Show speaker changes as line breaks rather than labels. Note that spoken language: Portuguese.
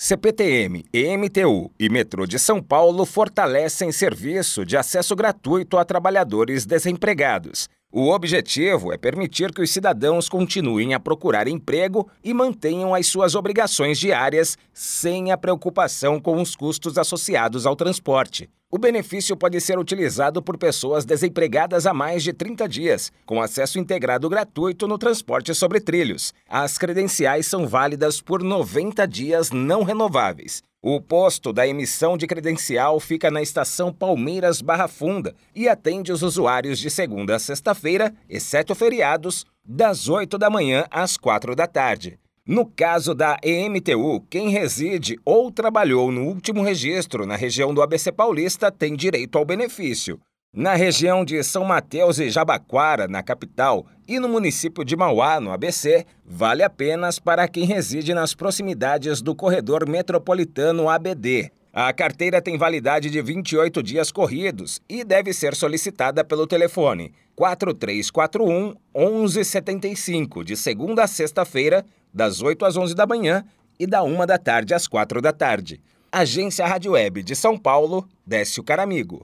CPTM, EMTU e Metrô de São Paulo fortalecem serviço de acesso gratuito a trabalhadores desempregados. O objetivo é permitir que os cidadãos continuem a procurar emprego e mantenham as suas obrigações diárias sem a preocupação com os custos associados ao transporte. O benefício pode ser utilizado por pessoas desempregadas há mais de 30 dias, com acesso integrado gratuito no transporte sobre trilhos. As credenciais são válidas por 90 dias não renováveis. O posto da emissão de credencial fica na estação Palmeiras Barra Funda e atende os usuários de segunda a sexta-feira, exceto feriados, das 8 da manhã às 4 da tarde. No caso da EMTU, quem reside ou trabalhou no último registro na região do ABC Paulista tem direito ao benefício. Na região de São Mateus e Jabaquara, na capital, e no município de Mauá, no ABC, vale apenas para quem reside nas proximidades do corredor metropolitano ABD. A carteira tem validade de 28 dias corridos e deve ser solicitada pelo telefone 4341 1175, de segunda a sexta-feira, das 8 às 11 da manhã e da 1 da tarde às 4 da tarde. Agência Rádio Web de São Paulo, Décio Caramigo.